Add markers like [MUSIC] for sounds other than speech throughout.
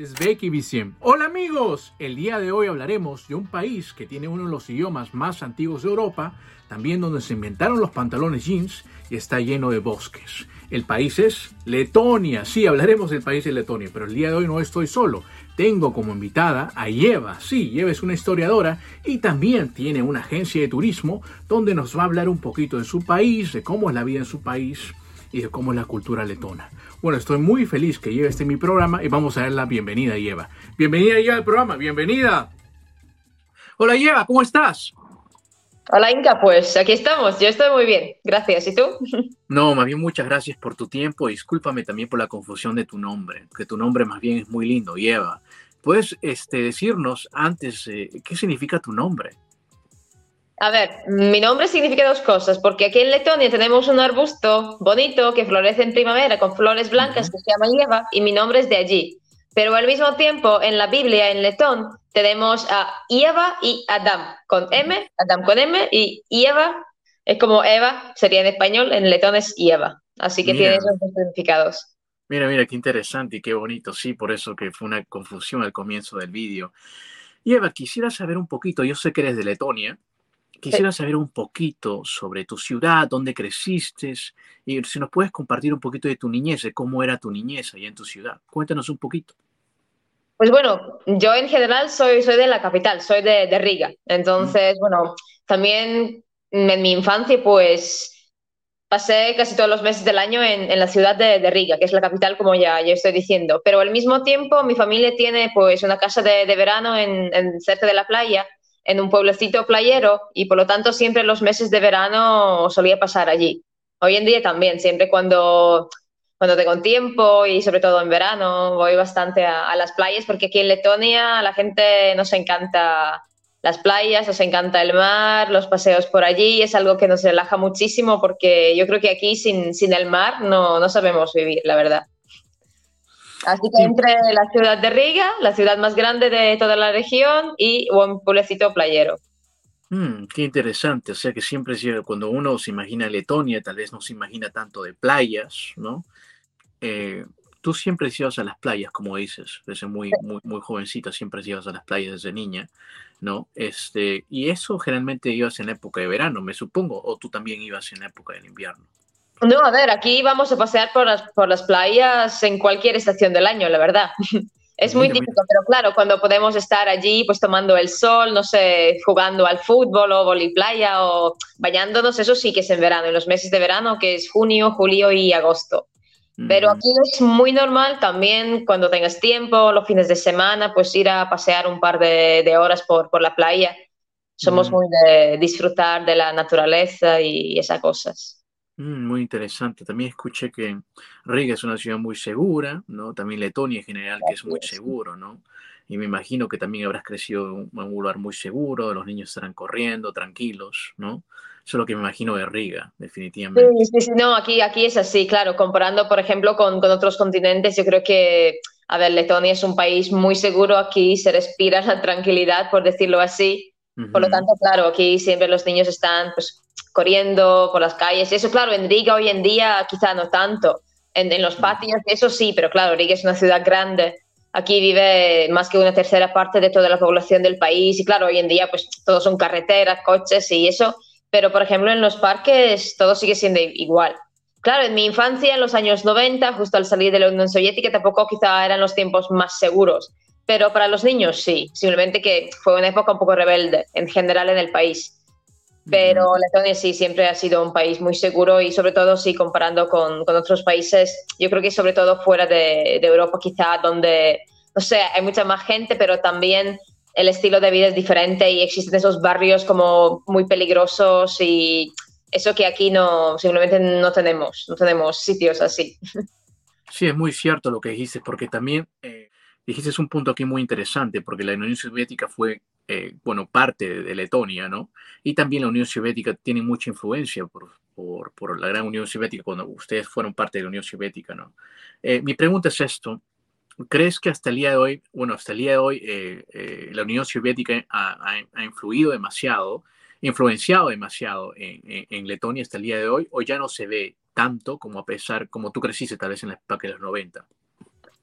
Es Becky Viciem. Hola amigos, el día de hoy hablaremos de un país que tiene uno de los idiomas más antiguos de Europa, también donde se inventaron los pantalones jeans y está lleno de bosques. El país es Letonia, sí, hablaremos del país de Letonia, pero el día de hoy no estoy solo. Tengo como invitada a Yeva, sí, Yeva es una historiadora y también tiene una agencia de turismo donde nos va a hablar un poquito de su país, de cómo es la vida en su país y de cómo es la cultura letona. Bueno, estoy muy feliz que Lleva esté en mi programa y vamos a dar la bienvenida a Lleva. Bienvenida Lleva al programa, bienvenida. Hola Lleva, ¿cómo estás? Hola Inca, pues aquí estamos, yo estoy muy bien, gracias. ¿Y tú? [LAUGHS] No, más bien muchas gracias por tu tiempo. Discúlpame también por la confusión de tu nombre, que tu nombre más bien es muy lindo, Lleva. ¿Puedes este, decirnos antes eh, qué significa tu nombre? A ver, mi nombre significa dos cosas, porque aquí en Letonia tenemos un arbusto bonito que florece en primavera con flores blancas que se llama Ieva y mi nombre es de allí. Pero al mismo tiempo, en la Biblia, en letón, tenemos a Ieva y Adam con M, Adam con M y Ieva es como Eva, sería en español, en letón es Ieva. Así que tiene esos dos significados. Mira, mira, qué interesante y qué bonito. Sí, por eso que fue una confusión al comienzo del vídeo. Eva, quisiera saber un poquito, yo sé que eres de Letonia, Quisiera saber un poquito sobre tu ciudad, dónde creciste y si nos puedes compartir un poquito de tu niñez, de cómo era tu niñez allá en tu ciudad. Cuéntanos un poquito. Pues bueno, yo en general soy, soy de la capital, soy de, de Riga. Entonces, bueno, también en mi infancia pues pasé casi todos los meses del año en, en la ciudad de, de, Riga, que es la capital, como ya, ya estoy diciendo. Pero al mismo tiempo mi familia tiene pues una casa de, de verano en, en cerca de la playa en un pueblecito playero y por lo tanto siempre los meses de verano solía pasar allí. Hoy en día también, siempre cuando, cuando tengo tiempo y sobre todo en verano voy bastante a, las playas porque aquí en Letonia la gente nos encanta las playas, nos encanta el mar, los paseos por allí, es algo que nos relaja muchísimo porque yo creo que aquí sin, sin el mar no, no sabemos vivir, la verdad. Así que entre la ciudad de Riga, la ciudad más grande de toda la región, y un pueblecito playero. Mm, qué interesante, o sea que siempre cuando uno se imagina Letonia, tal vez no se imagina tanto de playas, ¿no? Eh, tú siempre ibas a las playas, como dices, desde muy, muy, muy jovencita, siempre ibas a las playas desde niña, ¿no? Este, y eso generalmente ibas en época de verano, me supongo, o tú también ibas en época del invierno. No, a ver, aquí vamos a pasear por las, por las playas en cualquier estación del año, la verdad. [LAUGHS] Es muy típico, pero claro, cuando podemos estar allí, pues tomando el sol, no sé, jugando al fútbol o playa o bañándonos, eso sí que es en verano, en los meses de verano, que es junio, julio y agosto. Pero aquí es muy normal también cuando tengas tiempo, los fines de semana, pues ir a pasear un par de, de horas por, por, la playa. Somos muy de disfrutar de la naturaleza y esas cosas. Mm, muy interesante. También escuché que Riga es una ciudad muy segura, ¿no? También Letonia en general, que es muy seguro, ¿no? Y me imagino que también habrás crecido en un lugar muy seguro, los niños estarán corriendo, tranquilos, ¿no? Eso es lo que me imagino de Riga, definitivamente. Sí, sí, no, aquí, aquí es así, claro. Comparando, por ejemplo, con, con otros continentes, yo creo que, a ver, Letonia es un país muy seguro, aquí se respira la tranquilidad, por decirlo así. Por lo tanto, claro, aquí siempre los niños están pues, corriendo por las calles. Eso, claro, en Riga hoy en día quizá no tanto. En, los patios, eso sí, pero claro, Riga es una ciudad grande. Aquí vive más que una tercera parte de toda la población del país y claro, hoy en día pues todos son carreteras, coches y eso, pero por ejemplo en los parques todo sigue siendo igual. Claro, en mi infancia, en los años 90, justo al salir de la Unión Soviética, tampoco quizá eran los tiempos más seguros, pero para los niños sí, simplemente que fue una época un poco rebelde en general en el país. Pero Letonia sí siempre ha sido un país muy seguro y sobre todo sí comparando con, con otros países, yo creo que sobre todo fuera de, de, Europa quizá donde, no sé, hay mucha más gente, pero también el estilo de vida es diferente y existen esos barrios como muy peligrosos y eso que aquí no, simplemente no tenemos, no tenemos sitios así. [LAUGHS] Sí, es muy cierto lo que dijiste, porque también... Eh dijiste un punto aquí muy interesante, porque la Unión Soviética fue, eh, bueno, parte de, Letonia, ¿no? Y también la Unión Soviética tiene mucha influencia por, por, por, la gran Unión Soviética cuando ustedes fueron parte de la Unión Soviética, ¿no? Eh, mi pregunta es esto. ¿Crees que hasta el día de hoy, bueno, hasta el día de hoy eh, la Unión Soviética ha, ha, influido demasiado, influenciado demasiado en, en, Letonia hasta el día de hoy, o ya no se ve tanto como a pesar, como tú creciste tal vez en la época de los 90?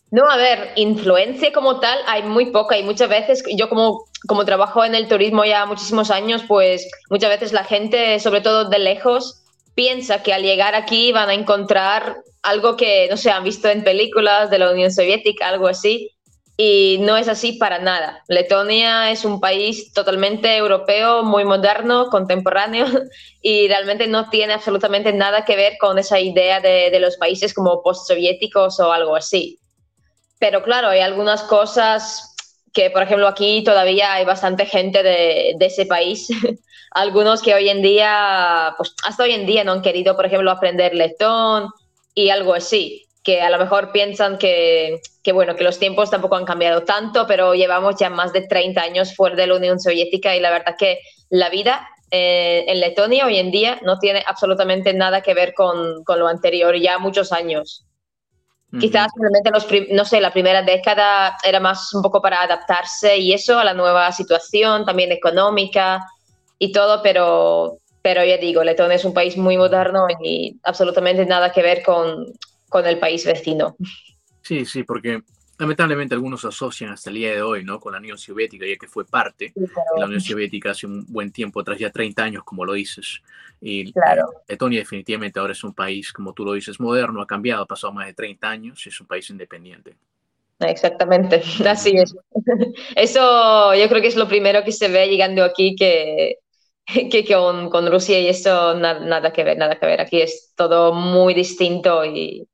No, a ver, influencia como tal hay muy poca y muchas veces yo como, como trabajo en el turismo ya muchísimos años, pues muchas veces la gente, sobre todo de lejos, piensa que al llegar aquí van a encontrar algo que, no sé, han visto en películas de la Unión Soviética, algo así, y no es así para nada. Letonia es un país totalmente europeo, muy moderno, contemporáneo, [LAUGHS] y realmente no tiene absolutamente nada que ver con esa idea de, de los países como postsoviéticos o algo así. Pero claro, hay algunas cosas que, por ejemplo, aquí todavía hay bastante gente de, ese país. [LAUGHS] Algunos que hoy en día, pues hasta hoy en día no han querido, por ejemplo, aprender letón y algo así que a lo mejor piensan que, bueno, que los tiempos tampoco han cambiado tanto, pero llevamos ya más de 30 años fuera de la Unión Soviética y la verdad que la vida eh, en Letonia hoy en día no tiene absolutamente nada que ver con, con lo anterior, ya muchos años. Quizás simplemente, los no sé, la primera década era más un poco para adaptarse y eso a la nueva situación, también económica y todo, pero, pero ya digo, Letonia es un país muy moderno y absolutamente nada que ver con, con el país vecino. Sí, sí, porque lamentablemente algunos asocian hasta el día de hoy, ¿no? Con la Unión Soviética, ya que fue parte de la Unión Soviética hace un buen tiempo atrás, ya 30 años, como lo dices. Y claro. Letonia definitivamente ahora es un país, como tú lo dices, moderno, ha cambiado, ha pasado más de 30 años y es un país independiente. Exactamente, [LAUGHS] así es. [LAUGHS] Eso yo creo que es lo primero que se ve llegando aquí, que, [LAUGHS] que con, con Rusia y eso nada, nada que ver, nada que ver. Aquí es todo muy distinto y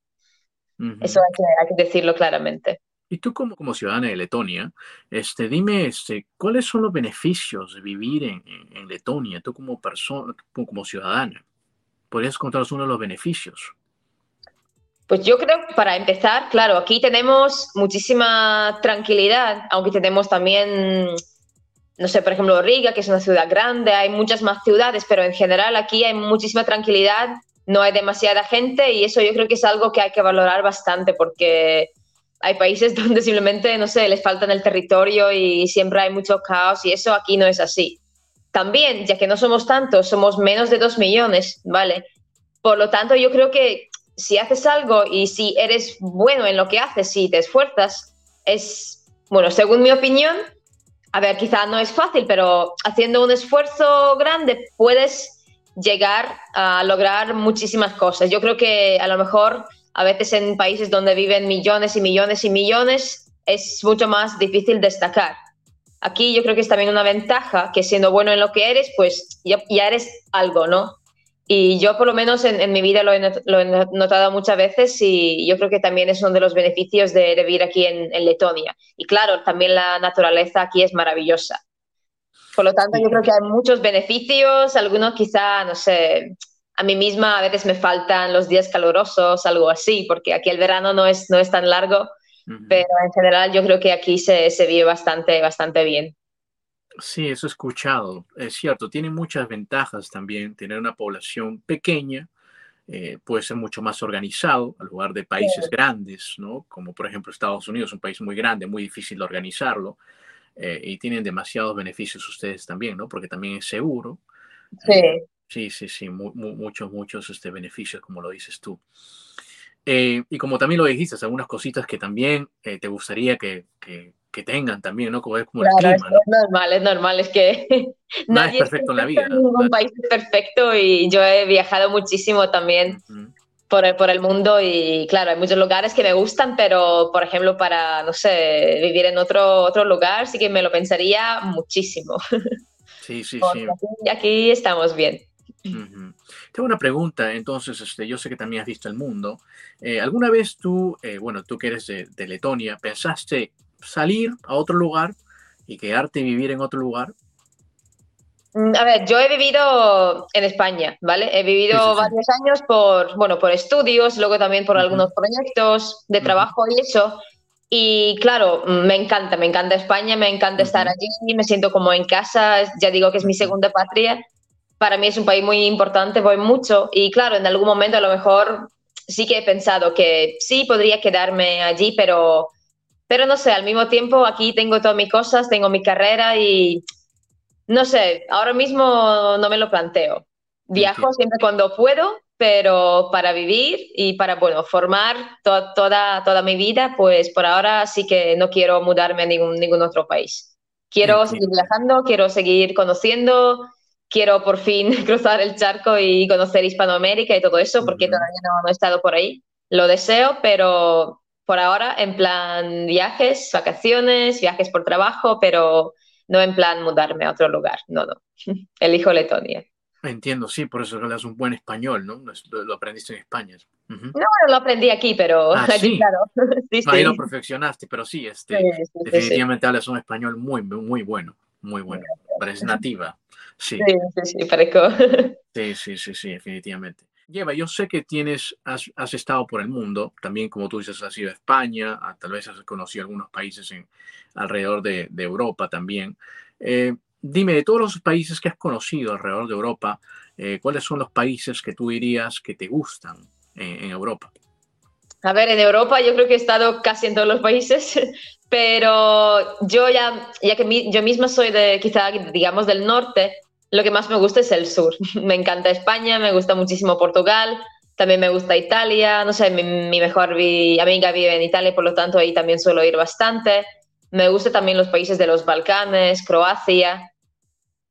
eso hay que, hay que decirlo claramente. Y tú como, como ciudadana de Letonia, este, dime este, cuáles son los beneficios de vivir en, en, Letonia, tú como persona, como ciudadana. ¿Podrías contarnos uno de los beneficios? Pues yo creo, para empezar, claro, aquí tenemos muchísima tranquilidad, aunque tenemos también, no sé, por ejemplo, Riga, que es una ciudad grande, hay muchas más ciudades, pero en general aquí hay muchísima tranquilidad, no hay demasiada gente y eso yo creo que es algo que hay que valorar bastante porque hay países [LAUGHS] donde simplemente, no sé, les falta el territorio y siempre hay mucho caos y eso aquí no es así. También, ya que no somos tantos, somos menos de dos millones, ¿vale? Por lo tanto, yo creo que si haces algo y si eres bueno en lo que haces, si te esfuerzas, es, bueno, según mi opinión, a ver, quizá no es fácil, pero haciendo un esfuerzo grande puedes llegar a lograr muchísimas cosas. Yo creo que a lo mejor a veces en países donde viven millones y millones y millones es mucho más difícil destacar. Aquí yo creo que es también una ventaja que siendo bueno en lo que eres, pues ya, eres algo, ¿no? Y yo por lo menos en, mi vida lo he, notado muchas veces y yo creo que también es uno de los beneficios de, vivir aquí en, en, Letonia. Y claro, también la naturaleza aquí es maravillosa. Por lo tanto, yo creo que hay muchos beneficios, algunos quizá, no sé, a mí misma a veces me faltan los días calurosos, algo así, porque aquí el verano no es, no es tan largo, pero en general yo creo que aquí se, se vive bastante, bastante bien. Sí, eso he escuchado. Es cierto, tiene muchas ventajas también tener una población pequeña, eh, puede ser mucho más organizado al lugar de países grandes, ¿no? Como por ejemplo Estados Unidos, un país muy grande, muy difícil de organizarlo, eh, y tienen demasiados beneficios ustedes también, ¿no? Porque también es seguro. Sí. Eh, Sí, sí, sí, muchos, muchos este, beneficios, como lo dices tú. Eh, y como también lo dijiste, algunas cositas que también eh, te gustaría que, que, tengan también, ¿no? Como es como el clima, es, normal, es normal, es que [LAUGHS] nadie es perfecto en la vida. Ningún país es perfecto y yo he viajado muchísimo también por, el, por el mundo y claro, hay muchos lugares que me gustan, pero por ejemplo para, no sé, vivir en otro, otro lugar sí que me lo pensaría muchísimo. [LAUGHS] Sí, sí, sí. Aquí, aquí estamos bien. Tengo una pregunta, entonces, este, yo sé que también has visto el mundo. Eh, ¿Alguna vez tú, eh, bueno, tú que eres de, Letonia, pensaste salir a otro lugar y quedarte y vivir en otro lugar? Mm, a ver, yo he vivido en España, ¿vale? He vivido varios años por, bueno, por estudios, luego también por algunos proyectos de trabajo y eso. Y claro, me encanta, me encanta España, me encanta estar allí, me siento como en casa, ya digo que es mi segunda patria. Para mí es un país muy importante, voy mucho y claro, en algún momento a lo mejor sí que he pensado que sí podría quedarme allí, pero, pero no sé, al mismo tiempo aquí tengo todas mis cosas, tengo mi carrera y no sé, ahora mismo no me lo planteo. Viajo siempre cuando puedo, pero para vivir y para, bueno, formar toda, toda mi vida, pues por ahora sí que no quiero mudarme a ningún, ningún otro país. Quiero seguir viajando, quiero seguir conociendo, quiero por fin [LAUGHS] cruzar el charco y conocer Hispanoamérica y todo eso, porque todavía no, he estado por ahí. Lo deseo, pero por ahora en plan viajes, vacaciones, viajes por trabajo, pero no en plan mudarme a otro lugar. No, no. [LAUGHS] Elijo Letonia. Entiendo, sí, por eso hablas un buen español, ¿no? Lo, aprendiste en España. No, lo aprendí aquí, pero ah, [LAUGHS] sí. claro. sí, Ahí lo perfeccionaste, pero sí, este, definitivamente hablas un español muy, muy bueno, muy bueno. Parece nativa. Sí, sí, sí, parezco. [LAUGHS] Sí, sí, sí, sí, definitivamente. Lleva, yo sé que tienes, has, has, estado por el mundo, también como tú dices, has ido a España, tal vez has conocido algunos países en, alrededor de, de Europa también. Eh, dime, de todos los países que has conocido alrededor de Europa, eh, ¿cuáles son los países que tú dirías que te gustan en, Europa? A ver, en Europa yo creo que he estado casi en todos los países, [LAUGHS] pero yo ya, ya que yo misma soy de quizá, digamos, del norte, lo que más me gusta es el sur. [LAUGHS] Me encanta España, me gusta muchísimo Portugal, también me gusta Italia, no sé, mi, mejor amiga vive en Italia, por lo tanto ahí también suelo ir bastante. Me gusta también los países de los Balcanes, Croacia,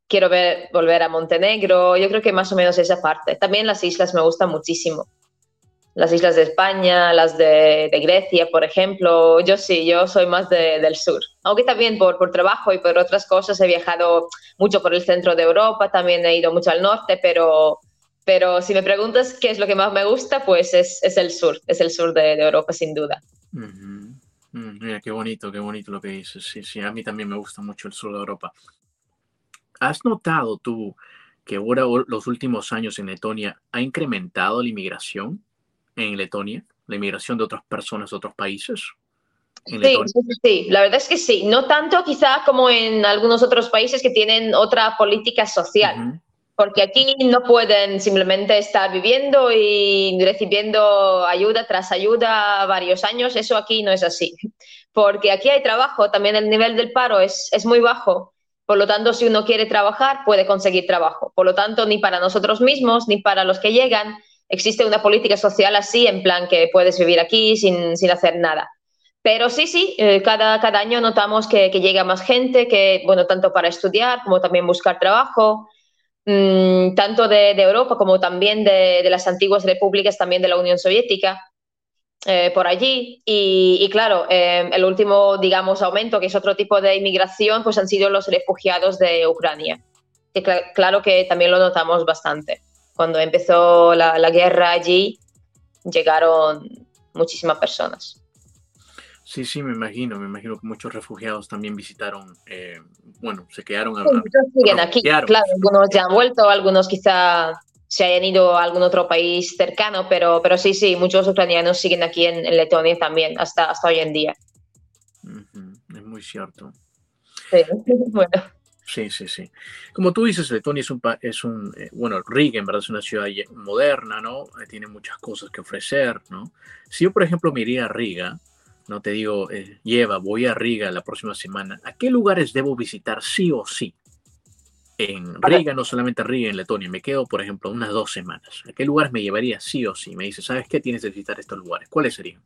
quiero ver, volver a Montenegro, yo creo que más o menos esa parte. También las islas me gustan muchísimo. Las islas de España, las de, Grecia, por ejemplo. Yo sí, yo soy más del sur. Aunque también por, por trabajo y por otras cosas he viajado mucho por el centro de Europa, también he ido mucho al norte, pero, pero si me preguntas qué es lo que más me gusta, pues es, es el sur, es el sur de, Europa sin duda. Mm, mira, qué bonito, qué bonito lo que dices. Sí, sí, a mí también me gusta mucho el sur de Europa. ¿Has notado tú que ahora los últimos años en Letonia ha incrementado la inmigración en Letonia, la inmigración de otras personas de otros países? Sí, sí, sí, la verdad es que sí. No tanto quizá como en algunos otros países que tienen otra política social, porque aquí no pueden simplemente estar viviendo y recibiendo ayuda tras ayuda varios años. Eso aquí no es así, porque aquí hay trabajo, también el nivel del paro es, es muy bajo por lo tanto, si uno quiere trabajar, puede conseguir trabajo. Por lo tanto, ni para nosotros mismos, ni para los que llegan, existe una política social así, en plan que puedes vivir aquí sin, hacer nada. Pero sí, sí, eh, cada, cada año notamos que, llega más gente, que, bueno, tanto para estudiar como también buscar trabajo, mm, tanto de, Europa como también de, de, las antiguas repúblicas, también de la Unión Soviética. Eh, por allí. Y, claro, eh, el último, digamos, aumento, que es otro tipo de inmigración, pues han sido los refugiados de Ucrania. Que claro que también lo notamos bastante. Cuando empezó la, guerra allí, llegaron muchísimas personas. Sí, sí, me imagino, me imagino que muchos refugiados también visitaron, eh, bueno, se quedaron. A, siguen aquí, claro, algunos ya han vuelto, algunos quizá se hayan ido a algún otro país cercano, pero, pero sí, sí, muchos ucranianos siguen aquí en, Letonia también, hasta, hasta hoy en día. Es muy cierto. Sí, [LAUGHS] bueno. Sí, sí, sí. Como tú dices, Letonia es un, es un eh, bueno, Riga en verdad es una ciudad moderna, ¿no? Eh, tiene muchas cosas que ofrecer, ¿no? Si yo, por ejemplo, me iría a Riga, no te digo, eh, lleva, voy a Riga la próxima semana, ¿a qué lugares debo visitar sí o sí? en Riga, no solamente Riga, en Letonia, me quedo, por ejemplo, unas dos semanas. ¿A qué lugares me llevaría sí o sí? Me dice, ¿sabes qué? Tienes que visitar estos lugares. ¿Cuáles serían?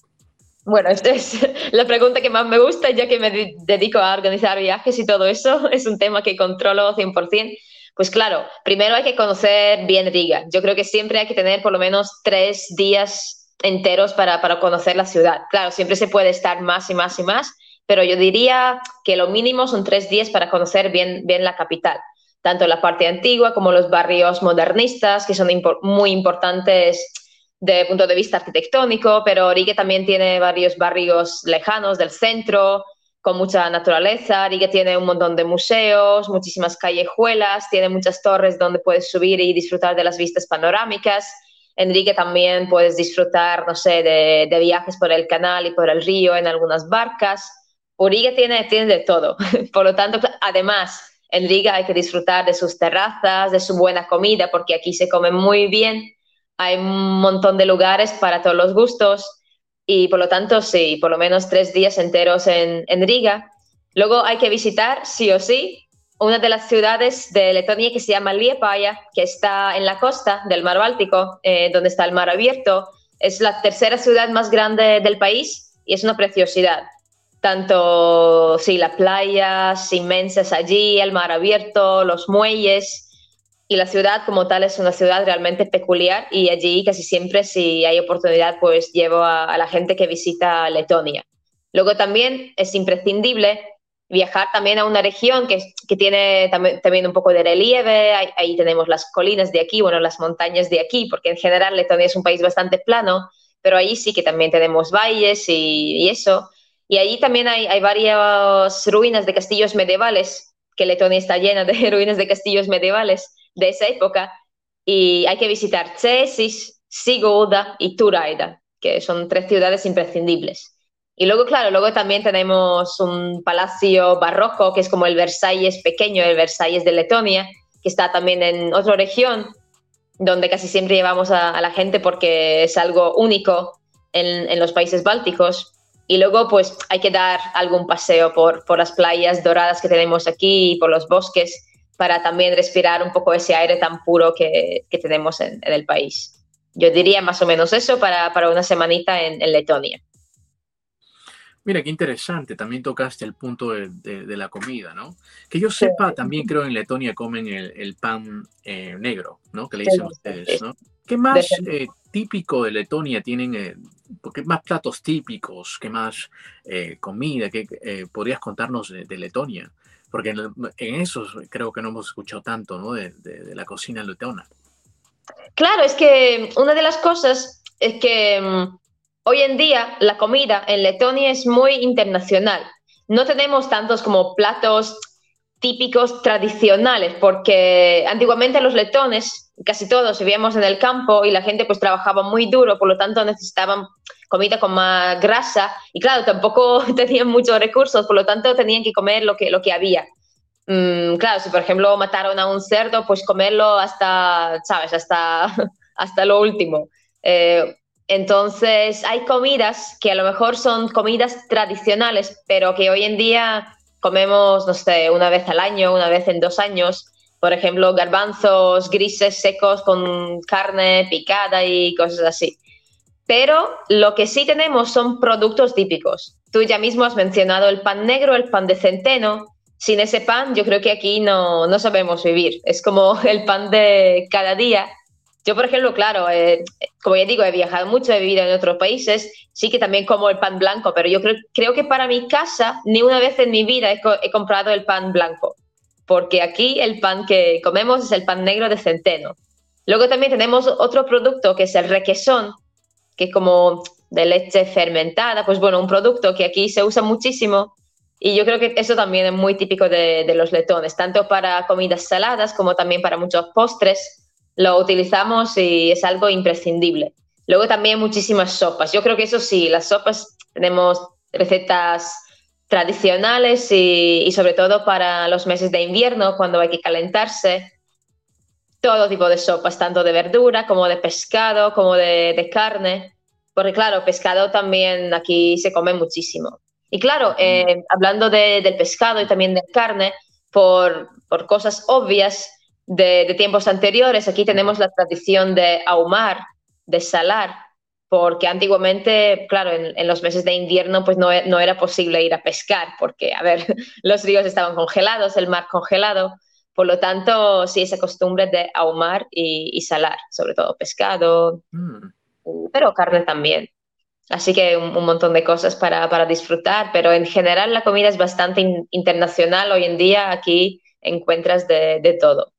Bueno, [LAUGHS] esta es la pregunta que más me gusta, ya que me dedico a organizar viajes y todo eso. [LAUGHS] Es un tema que controlo 100%. Pues claro, primero hay que conocer bien Riga. Yo creo que siempre hay que tener por lo menos tres días enteros para, para conocer la ciudad. Claro, siempre se puede estar más y más y más, pero yo diría que lo mínimo son tres días para conocer bien, bien la capital tanto la parte antigua como los barrios modernistas, que son muy importantes el punto de vista arquitectónico, pero Riga también tiene varios barrios lejanos del centro, con mucha naturaleza. Riga tiene un montón de museos, muchísimas callejuelas, tiene muchas torres donde puedes subir y disfrutar de las vistas panorámicas. En Riga también puedes disfrutar, no sé, de, de viajes por el canal y por el río en algunas barcas. Riga tiene, tiene de todo. [LAUGHS] por lo tanto, además, en Riga hay que disfrutar de sus terrazas, de su buena comida, porque aquí se come muy bien. Hay un montón de lugares para todos los gustos y por lo tanto, sí, por lo menos tres días enteros en, Riga. Luego hay que visitar, sí o sí, una de las ciudades de Letonia que se llama Liepaya, que está en la costa del mar Báltico, eh, donde está el mar abierto. Es la tercera ciudad más grande del país y es una preciosidad. Tanto, sí, las playas inmensas allí, el mar abierto, los muelles. Y la ciudad como tal es una ciudad realmente peculiar y allí casi siempre si hay oportunidad pues llevo a, la gente que visita Letonia. Luego también es imprescindible viajar también a una región que, que tiene también, un poco de relieve, ahí, tenemos las colinas de aquí, bueno, las montañas de aquí, porque en general Letonia es un país bastante plano, pero ahí sí que también tenemos valles y, eso. Y allí también hay, hay, varias ruinas de castillos medievales, que Letonia está llena de [LAUGHS] ruinas de castillos medievales de esa época, y hay que visitar Cesis, Sigulda y Turaida, que son tres ciudades imprescindibles. Y luego, claro, luego también tenemos un palacio barroco, que es como el Versalles pequeño, el Versalles de Letonia, que está también en otra región, donde casi siempre llevamos a, la gente porque es algo único en, en, los países bálticos. Y luego, pues, hay que dar algún paseo por, por las playas doradas que tenemos aquí y por los bosques para también respirar un poco ese aire tan puro que, que tenemos en, en, el país. Yo diría más o menos eso para, para una semanita en, en Letonia. Mira, qué interesante, también tocaste el punto de, de, la comida, ¿no? Que yo sepa, también creo en Letonia comen el, el pan eh, negro, ¿no? Que le dicen ustedes, ¿no? ¿Qué más eh, típico de Letonia tienen? Eh, ¿Qué más platos típicos? ¿Qué más eh, comida? ¿Qué podrías contarnos de, de Letonia? Porque en, eso creo que no hemos escuchado tanto, ¿no? De, la cocina letona. Claro, es que una de las cosas es que mm, Hoy en día la comida en Letonia es muy internacional. No tenemos tantos como platos típicos tradicionales, porque antiguamente los letones, casi todos vivíamos en el campo y la gente pues trabajaba muy duro, por lo tanto necesitaban comida con más grasa y claro, tampoco [LAUGHS] tenían muchos recursos, por lo tanto tenían que comer lo que, lo que había. Mm, claro, si por ejemplo mataron a un cerdo, pues comerlo hasta, ¿sabes? Hasta, [LAUGHS] hasta lo último. Eh, entonces, hay comidas que a lo mejor son comidas tradicionales, pero que hoy en día comemos, no sé, una vez al año, una vez en dos años. Por ejemplo, garbanzos grises secos con carne picada y cosas así. Pero lo que sí tenemos son productos típicos. Tú ya mismo has mencionado el pan negro, el pan de centeno. Sin ese pan, yo creo que aquí no, no sabemos vivir. Es como [LAUGHS] el pan de cada día yo, por ejemplo, claro, eh, como ya digo, he viajado mucho, he vivido en otros países, sí que también como el pan blanco, pero yo creo, creo que para mi casa ni una vez en mi vida he, he, comprado el pan blanco, porque aquí el pan que comemos es el pan negro de centeno. Luego también tenemos otro producto que es el requesón, que es como de leche fermentada, pues bueno, un producto que aquí se usa muchísimo y yo creo que eso también es muy típico de, los letones, tanto para comidas saladas como también para muchos postres lo utilizamos y es algo imprescindible. Luego también muchísimas sopas. Yo creo que eso sí, las sopas tenemos recetas tradicionales y, sobre todo para los meses de invierno, cuando hay que calentarse, todo tipo de sopas, tanto de verdura como de pescado, como de, de carne, porque claro, pescado también aquí se come muchísimo. Y claro, eh, hablando de, del pescado y también de carne, por, por cosas obvias, de, de, tiempos anteriores. Aquí tenemos la tradición de ahumar, de salar, porque antiguamente, claro, en, en los meses de invierno pues no, no, era posible ir a pescar, porque, a ver, [LAUGHS] los ríos estaban congelados, el mar congelado. Por lo tanto, sí, esa costumbre de ahumar y, y salar, sobre todo pescado, mm. pero carne también. Así que un, un montón de cosas para, para, disfrutar, pero en general la comida es bastante in, internacional. Hoy en día aquí encuentras de, de todo.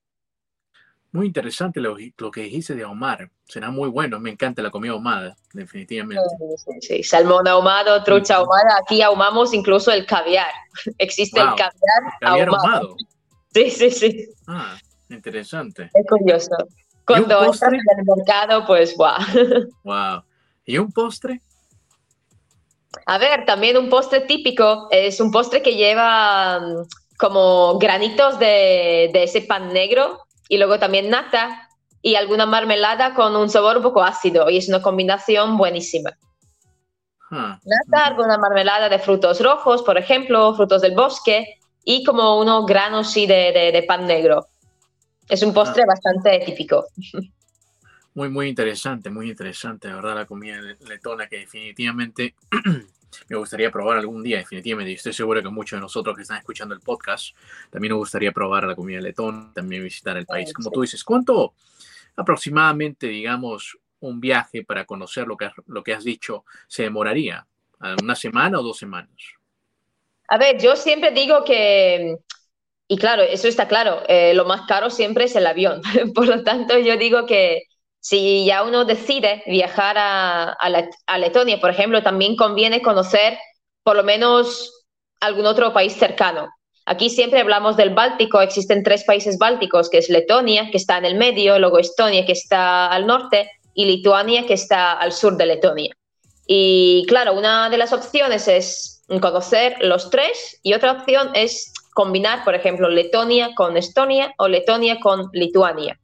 Muy interesante lo, lo, que dijiste de ahumar. Será muy bueno. Me encanta la comida ahumada, definitivamente. Sí, sí. salmón ahumado, trucha sí. ahumada. Aquí ahumamos incluso el caviar. [LAUGHS] Existe wow. el caviar, ¿Caviar ahumado. ahumado. Sí, sí, sí. Ah, interesante. Es curioso. Cuando entras en el mercado, pues guau. [LAUGHS] Wow. ¿Y un postre? A ver, también un postre típico es un postre que lleva mm, como granitos de, de ese pan negro y luego también nata y alguna marmelada con un sabor un poco ácido y es una combinación buenísima. Nata, alguna marmelada de frutos rojos, por ejemplo, frutos del bosque y como unos granos sí de, de, pan negro. Es un postre bastante típico. Muy, muy interesante, muy interesante, la verdad, la comida letona que definitivamente [CLEARS THROAT] me gustaría probar algún día, definitivamente. Y estoy seguro que muchos de nosotros que están escuchando el podcast también nos gustaría probar la comida letona, también visitar el país. Como tú dices, ¿cuánto aproximadamente, digamos, un viaje para conocer lo que, lo que has dicho se demoraría? ¿Una semana o dos semanas? A ver, yo siempre digo que, y claro, eso está claro, eh, lo más caro siempre es el avión. [LAUGHS] Por lo tanto, yo digo que si ya uno decide viajar a, Letonia, por ejemplo, también conviene conocer por lo menos algún otro país cercano. Aquí siempre hablamos del Báltico, existen tres países bálticos, que es Letonia, que está en el medio, luego Estonia, que está al norte, y Lituania, que está al sur de Letonia. Y claro, una de las opciones es conocer los tres y otra opción es combinar, por ejemplo, Letonia con Estonia o Letonia con Lituania.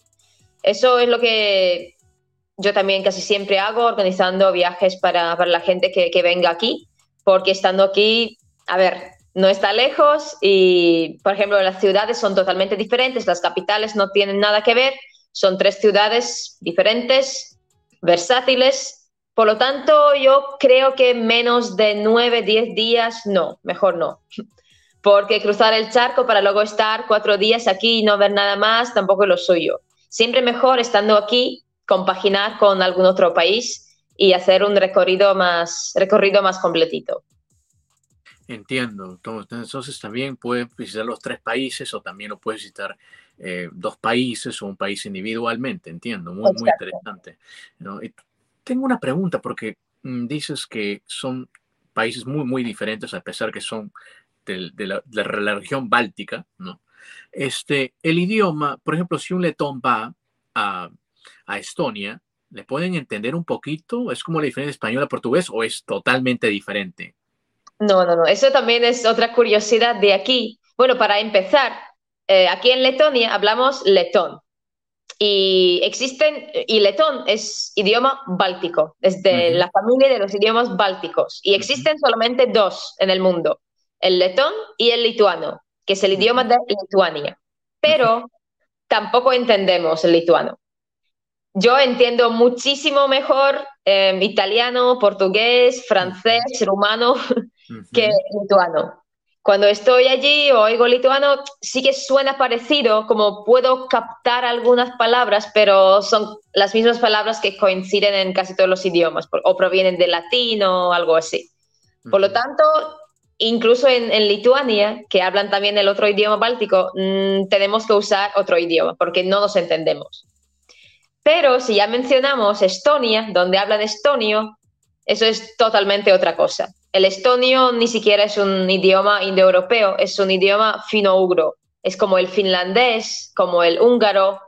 Eso es lo que yo también casi siempre hago, organizando viajes para, la gente que, venga aquí, porque estando aquí, a ver, no está lejos y, por ejemplo, las ciudades son totalmente diferentes, las capitales no tienen nada que ver, son tres ciudades diferentes, versátiles. Por lo tanto, yo creo que menos de nueve, diez días, no, mejor no. [LAUGHS] Porque cruzar el charco para luego estar cuatro días aquí y no ver nada más, tampoco es lo suyo siempre mejor estando aquí compaginar con algún otro país y hacer un recorrido más, recorrido más completito. Entiendo. Entonces también puedes visitar los tres países o también lo puedes visitar eh, dos países o un país individualmente. Entiendo. Muy, muy interesante. Tengo una pregunta porque mm, dices que son países muy, muy diferentes a pesar que son de, la, región báltica, ¿no? Este, el idioma, por ejemplo, si un letón va a, Estonia, ¿le pueden entender un poquito? ¿Es como la diferencia español a portugués o es totalmente diferente? No, no, no. Eso también es otra curiosidad de aquí. Bueno, para empezar, eh, aquí en Letonia hablamos letón. Y existen, y letón es idioma báltico, es de la familia de los idiomas bálticos. Y existen solamente dos en el mundo, el letón y el lituano que es el idioma de Lituania, pero tampoco entendemos el lituano. Yo entiendo muchísimo mejor em, italiano, portugués, francés, rumano [LAUGHS] que lituano. Cuando estoy allí o oigo lituano, sí que suena parecido, como puedo captar algunas palabras, pero son las mismas palabras que coinciden en casi todos los idiomas o provienen de latín o algo así. Por lo tanto, incluso en, Lituania, que hablan también el otro idioma báltico, mm, tenemos que usar otro idioma porque no nos entendemos. Pero si ya mencionamos Estonia, donde hablan estonio, eso es totalmente otra cosa. El estonio ni siquiera es un idioma indoeuropeo, es un idioma fino-ugro. Es como el finlandés, como el húngaro,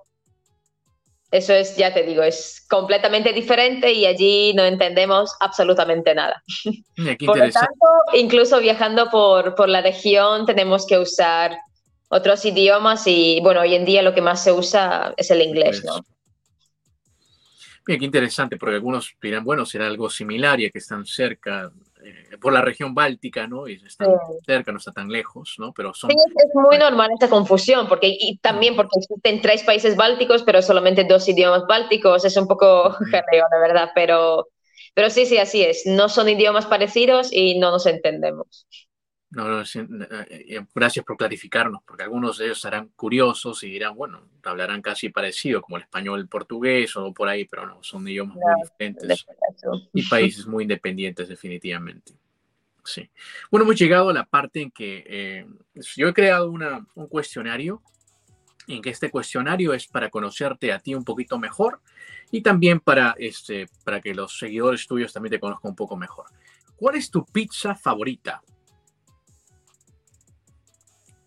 eso es, ya te digo, es completamente diferente y allí no entendemos absolutamente nada. [LAUGHS] por lo tanto, incluso viajando por, por la región tenemos que usar otros idiomas y bueno, hoy en día lo que más se usa es el inglés, ¿no? Mira, qué interesante, porque algunos dirán, bueno, será algo similar ya que están cerca eh, por la región báltica, ¿no? Y están cerca, no está tan lejos, ¿no? Pero son... Sí, es muy normal esta confusión, porque y también porque existen tres países bálticos, pero solamente dos idiomas bálticos, es un poco genio, la verdad, pero, pero sí, sí, así es. No son idiomas parecidos y no nos entendemos. No, no, eh, gracias por clarificarnos, porque algunos de ellos estarán curiosos y dirán, bueno, hablarán casi parecido como el español, el portugués o por ahí, pero no, son idiomas muy diferentes y países muy independientes definitivamente. Sí. Bueno, hemos llegado a la parte en que eh, yo he creado una, un cuestionario, en que este cuestionario es para conocerte a ti un poquito mejor y también para, este, para que los seguidores tuyos también te conozcan un poco mejor. ¿Cuál es tu pizza favorita?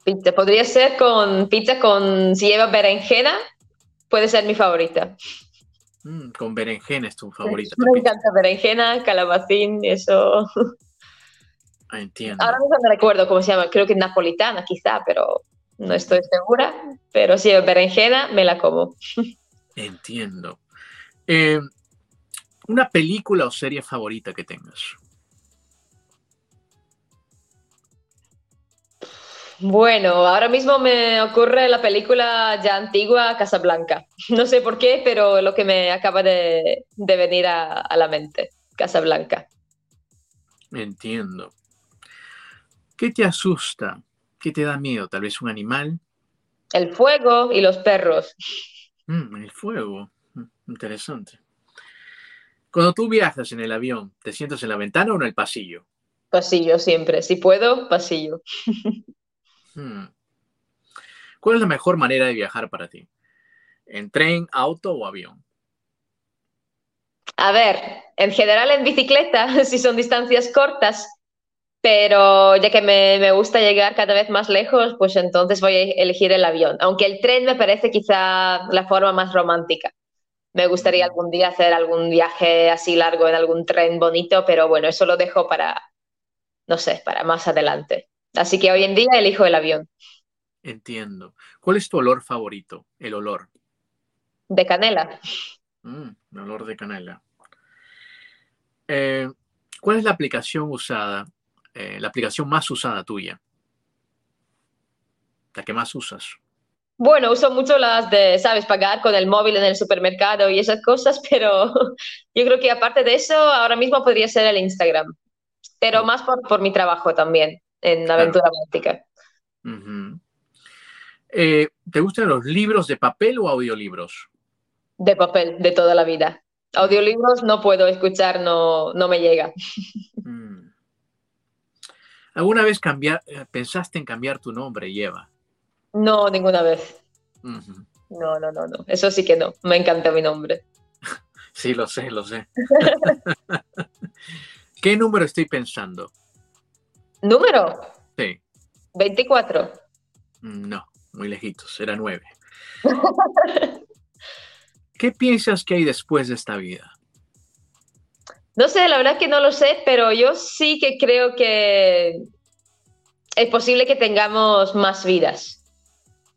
Pizza. Podría ser con pizza con si lleva berenjena puede ser mi favorita. Mm, con berenjena es tu favorita. Me encanta berenjena, calabacín, eso. Ah, entiendo. Ahora mismo no recuerdo cómo se llama, creo que napolitana quizá, pero no estoy segura. Pero sí, berenjena me la como. Entiendo. Eh, ¿Una película o serie favorita que tengas? Bueno, ahora mismo me ocurre la película ya antigua Casablanca. [LAUGHS] No sé por qué, pero lo que me acaba de, venir a, a, la mente, Casablanca. Entiendo. ¿Qué te asusta? ¿Qué te da miedo? ¿Tal vez un animal? El fuego y los perros. Mm, el fuego. Mm, interesante. Cuando tú viajas en el avión, ¿te sientas en la ventana o en el pasillo? Pasillo siempre. Si puedo, pasillo. [LAUGHS] Hmm. ¿Cuál es la mejor manera de viajar para ti? ¿En tren, auto o avión? A ver, en general en bicicleta, [LAUGHS] si son distancias cortas, pero ya que me, me, gusta llegar cada vez más lejos, pues entonces voy a elegir el avión, aunque el tren me parece quizá la forma más romántica. Me gustaría algún día hacer algún viaje así largo en algún tren bonito, pero bueno, eso lo dejo para, no sé, para más adelante. Así que hoy en día elijo el avión. Entiendo. ¿Cuál es tu olor favorito? El olor. De canela. Mm, el olor de canela. Eh, ¿Cuál es la aplicación usada, eh, la aplicación más usada tuya? La que más usas. Bueno, uso mucho las de, sabes, pagar con el móvil en el supermercado y esas cosas, [LAUGHS] pero yo creo que aparte de eso, ahora mismo podría ser el Instagram, pero más por, por mi trabajo también en aventura báltica. Eh, ¿Te gustan los libros de papel o audiolibros? De papel, de toda la vida. Audiolibros no puedo escuchar, no, no me llega. [LAUGHS] Mm. ¿Alguna vez cambiar, eh, pensaste en cambiar tu nombre, Eva? No, ninguna vez. No, no, no, no. Eso sí que no. Me encanta mi nombre. [LAUGHS] sí, lo sé, lo sé. [LAUGHS] ¿Qué número estoy pensando? ¿Número? Sí. 24. Mm, no, muy lejitos, era 9. [LAUGHS] ¿Qué piensas que hay después de esta vida? No sé, la verdad que no lo sé, pero yo sí que creo que es posible que tengamos más vidas.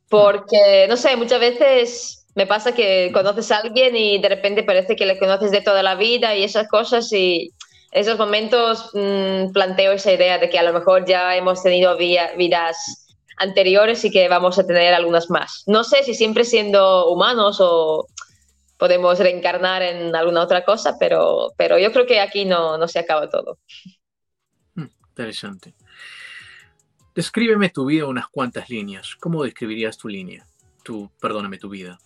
Porque, no sé, muchas veces me pasa que conoces a alguien y de repente parece que le conoces de toda la vida y esas cosas y esos momentos mm, planteo esa idea de que a lo mejor ya hemos tenido vidas anteriores y que vamos a tener algunas más. No sé si siempre siendo humanos o podemos reencarnar en alguna otra cosa, pero, pero yo creo que aquí no, no se acaba todo. Hmm, interesante. Descríbeme tu vida unas cuantas líneas. ¿Cómo describirías tu línea? Tu, perdóname, tu vida.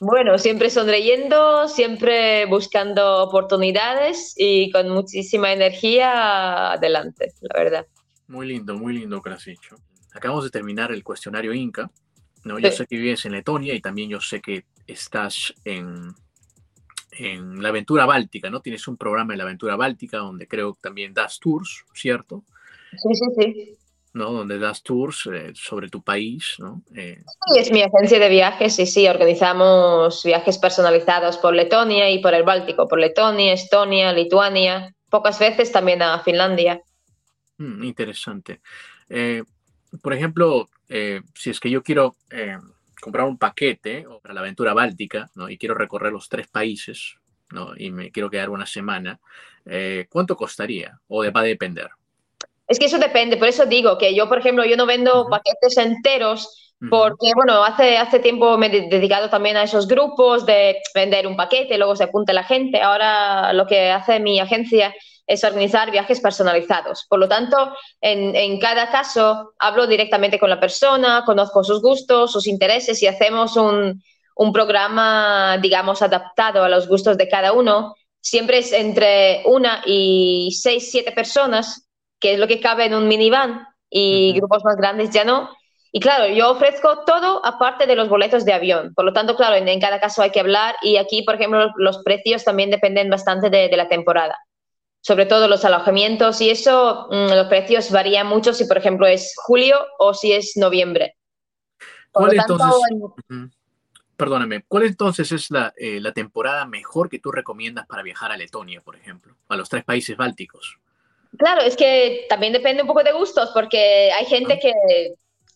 Bueno, siempre sonriendo, siempre buscando oportunidades y con muchísima energía adelante, la verdad. Muy lindo, muy lindo que has dicho. Acabamos de terminar el cuestionario Inca. ¿no? Yo sé que vives en Letonia y también yo sé que estás en, en la aventura báltica, ¿no? Tienes un programa en la aventura báltica donde creo que también das tours, ¿cierto? Sí, sí, sí. ¿No? Donde das tours eh, sobre tu país, ¿no? Eh, sí, es mi agencia de viajes y sí, organizamos viajes personalizados por Letonia y por el Báltico, por Letonia, Estonia, Lituania, pocas veces también a Finlandia. Mm, interesante. Eh, por ejemplo, si es que yo quiero comprar un paquete para la aventura báltica, ¿no? Y quiero recorrer los tres países, ¿no? Y me quiero quedar una semana, ¿cuánto costaría? ¿O va a depender? Es que eso depende, por eso digo que yo, por ejemplo, yo no vendo paquetes enteros porque, bueno, hace, hace tiempo me he dedicado también a esos grupos de vender un paquete, luego se apunta la gente. Ahora lo que hace mi agencia es organizar viajes personalizados. Por lo tanto, en, en, cada caso hablo directamente con la persona, conozco sus gustos, sus intereses y hacemos un, un programa, digamos, adaptado a los gustos de cada uno. Siempre es entre una y seis, siete personas que es lo que cabe en un minivan y grupos más grandes ya no. Y claro, yo ofrezco todo aparte de los boletos de avión. Por lo tanto, claro, en, cada caso hay que hablar y aquí, por ejemplo, los precios también dependen bastante de, la temporada. Sobre todo los alojamientos y eso, mm, los precios varían mucho si, por ejemplo, es julio o si es noviembre. ¿Cuál entonces? perdóname, ¿cuál entonces es la, eh, la, temporada mejor que tú recomiendas para viajar a Letonia, por ejemplo, a los tres países bálticos? Claro, es que también depende un poco de gustos, porque hay gente ah. que,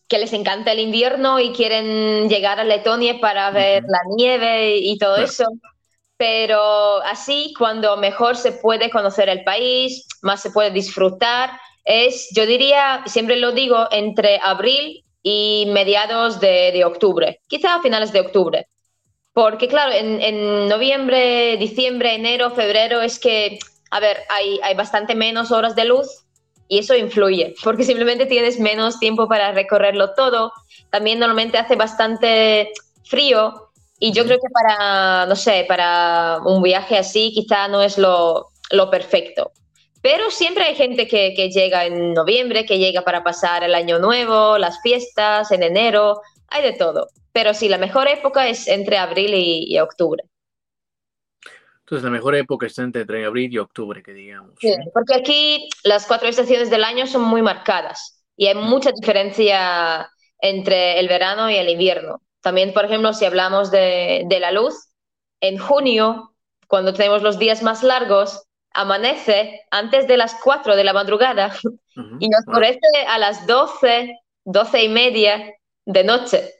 que, les encanta el invierno y quieren llegar a Letonia para ver la nieve y todo eso. Pero así, cuando mejor se puede conocer el país, más se puede disfrutar, es, yo diría, siempre lo digo, entre abril y mediados de, octubre, quizá a finales de octubre. Porque claro, en, noviembre, diciembre, enero, febrero es que, a ver, hay, hay bastante menos horas de luz y eso influye, porque simplemente tienes menos tiempo para recorrerlo todo. También normalmente hace bastante frío y yo creo que para, no sé, para un viaje así quizá no es lo, lo perfecto. Pero siempre hay gente que, que, llega en noviembre, que llega para pasar el año nuevo, las fiestas, en enero, hay de todo. Pero sí, la mejor época es entre abril y, octubre. Entonces, la mejor época está entre abril y octubre, que digamos. Sí, porque aquí las cuatro estaciones del año son muy marcadas y hay mucha diferencia entre el verano y el invierno. También, por ejemplo, si hablamos de, de la luz, en junio, cuando tenemos los días más largos, amanece antes de las 4 de la madrugada [LAUGHS] y nos oscurece a las 12, 12 y media de noche.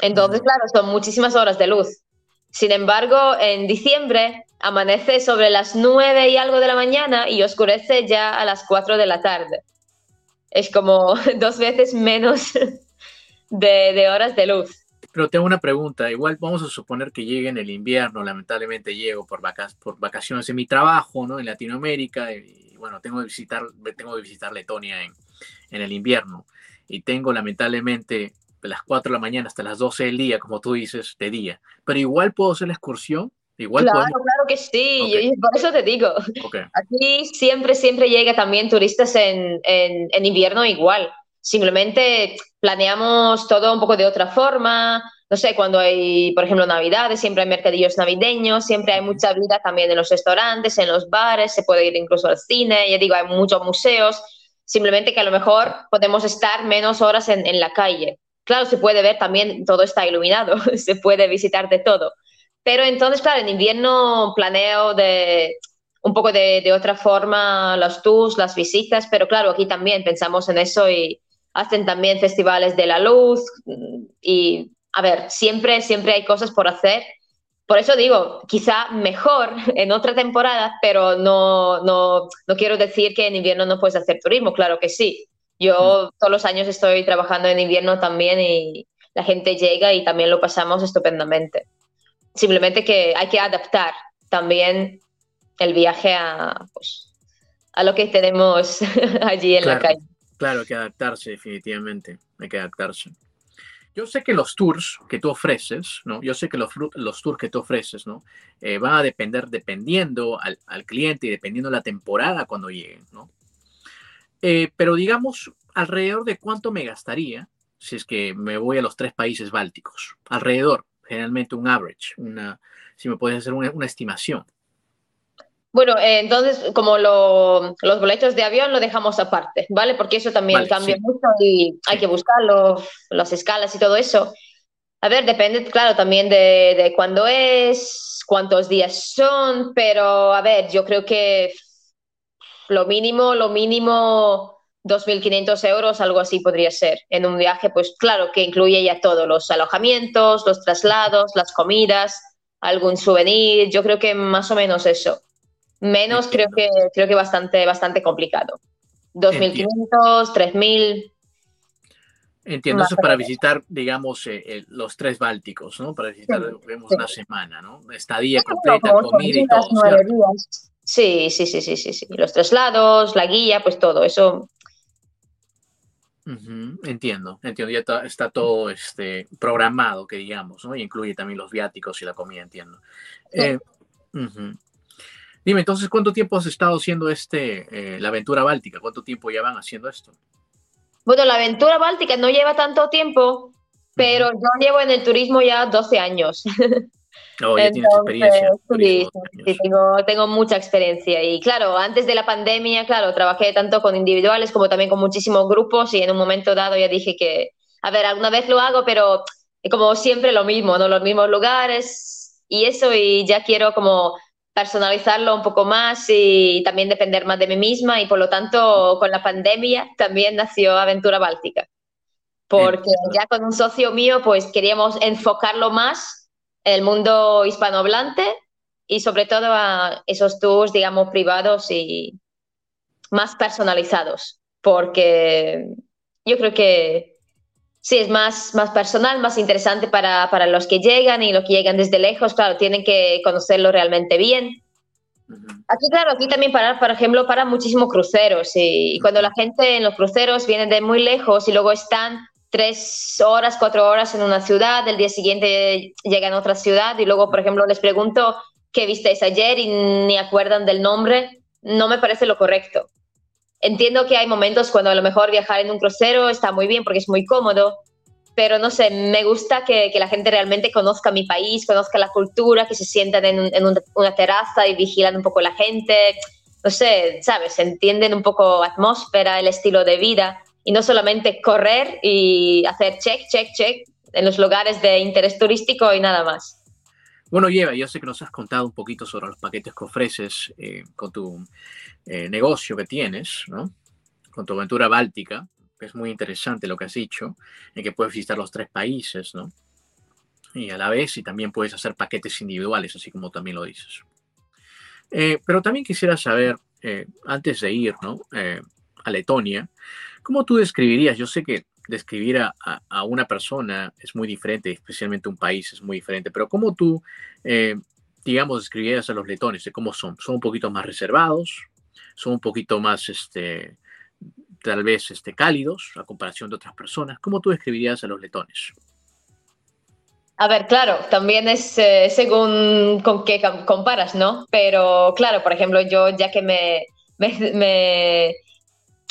Entonces, claro, son muchísimas horas de luz. Sin embargo, en diciembre amanece sobre las 9 y algo de la mañana y oscurece ya a las 4 de la tarde. Es como [LAUGHS] dos veces menos [LAUGHS] de horas de luz. Pero tengo una pregunta, igual vamos a suponer que llegue en el invierno, lamentablemente llego por, por vacaciones en mi trabajo, ¿no? En Latinoamérica, y, bueno, tengo que visitar, tengo que visitar Letonia en, en el invierno, y tengo lamentablemente de las 4 de la mañana hasta las 12 del día, como tú dices, de día. Pero igual puedo hacer la excursión. Igual claro, claro que sí, [LAUGHS] por eso te digo. Aquí siempre, siempre llega también turistas en, en, en invierno igual. Simplemente planeamos todo un poco de otra forma. No sé, cuando hay, por ejemplo, Navidades, siempre hay mercadillos navideños, siempre hay mucha vida también en los restaurantes, en los bares, se puede ir incluso al cine, ya digo, hay muchos museos. Simplemente que a lo mejor podemos estar menos horas en, en la calle. Claro, se puede ver también, todo está iluminado, [LAUGHS] se puede visitar de todo. Pero entonces, claro, en invierno planeo de un poco de, otra forma los tours, las visitas, pero claro, aquí también pensamos en eso y hacen también festivales de la luz y, a ver, siempre, siempre hay cosas por hacer. Por eso digo, quizá mejor [LAUGHS] en otra temporada, pero no, no, no quiero decir que en invierno no puedes hacer turismo, claro que sí. Yo mm. todos los años estoy trabajando en invierno también y la gente llega y también lo pasamos estupendamente. Simplemente que hay que adaptar también el viaje a, pues, a lo que tenemos [LAUGHS] allí en la calle. Claro, hay que adaptarse definitivamente, hay que adaptarse. Yo sé que los tours que tú ofreces, ¿no? Yo sé que los, los tours que tú ofreces, ¿no? Eh, van a depender dependiendo al, al, cliente y dependiendo la temporada cuando lleguen, ¿no? Eh, pero digamos, alrededor de cuánto me gastaría si es que me voy a los tres países bálticos. Alrededor, generalmente un average, una, si me puedes hacer una, una estimación. Bueno, eh, entonces, como lo, los boletos de avión lo dejamos aparte, ¿vale? Porque eso también cambia mucho y hay que buscarlo, las escalas y todo eso. A ver, depende, claro, también de, de cuándo es, cuántos días son, pero a ver, yo creo que lo mínimo, lo mínimo 2.500 euros, algo así podría ser. En un viaje, pues claro, que incluye ya todo, los alojamientos, los traslados, las comidas, algún souvenir, yo creo que más o menos eso. Menos creo que, creo que bastante, bastante complicado. 2.500, 3.000. Entiendo, eso para visitar, digamos, eh, eh, los tres bálticos, ¿no? Para visitar, vemos una semana, ¿no? Estadía completa, comida y todo. Sí, sí, sí, sí, sí, sí. Los traslados, la guía, pues todo, eso. Entiendo, entiendo, ya está, todo este, programado, que digamos, ¿no? Y incluye también los viáticos y la comida, entiendo. Eh, Dime, entonces, ¿cuánto tiempo has estado haciendo este, eh, la aventura báltica? ¿Cuánto tiempo ya van haciendo esto? Bueno, la aventura báltica no lleva tanto tiempo, pero yo llevo en el turismo ya 12 años. [LAUGHS] Oh, ya tienes experiencia. Sí, sí tengo, tengo, mucha experiencia. Y claro, antes de la pandemia, claro, trabajé tanto con individuales como también con muchísimos grupos y en un momento dado ya dije que, a ver, alguna vez lo hago, pero como siempre lo mismo, ¿no? Los mismos lugares y eso, y ya quiero como personalizarlo un poco más y también depender más de mí misma y por lo tanto con la pandemia también nació Aventura Báltica. Porque ya con un socio mío pues queríamos enfocarlo más el mundo hispanohablante y sobre todo a esos tours, digamos, privados y más personalizados. Porque yo creo que sí, es más, más personal, más interesante para, para los que llegan y los que llegan desde lejos, claro, tienen que conocerlo realmente bien. Aquí, claro, aquí también para, por ejemplo, para muchísimos cruceros y, cuando la gente en los cruceros viene de muy lejos y luego están tres horas, cuatro horas en una ciudad, el día siguiente llegan a otra ciudad y luego, por ejemplo, les pregunto qué visteis ayer y ni acuerdan del nombre, no me parece lo correcto. Entiendo que hay momentos cuando a lo mejor viajar en un crucero está muy bien porque es muy cómodo, pero no sé, me gusta que, que, la gente realmente conozca mi país, conozca la cultura, que se sientan en, en una terraza y vigilan un poco la gente, no sé, ¿sabes? Entienden un poco atmósfera, el estilo de vida y no solamente correr y hacer check, check, check en los lugares de interés turístico y nada más. Bueno, Lleva, yo sé que nos has contado un poquito sobre los paquetes que ofreces eh, con tu eh, negocio que tienes, ¿no? Con tu aventura báltica es muy interesante lo que has dicho, en que puedes visitar los tres países, ¿no? Y a la vez, y también puedes hacer paquetes individuales, así como también lo dices. Eh, pero también quisiera saber, eh, antes de ir, ¿no? Eh, a Letonia, ¿cómo tú describirías? Yo sé que describir a, una persona es muy diferente, especialmente un país es muy diferente, pero ¿cómo tú, digamos, describirías a los letones? De ¿Cómo son? ¿Son un poquito más reservados? ¿Son un poquito más, este, tal vez este, cálidos a comparación de otras personas. ¿Cómo tú describirías a los letones? A ver, claro, también es eh, según con qué comparas, ¿no? Pero claro, por ejemplo, yo ya que me,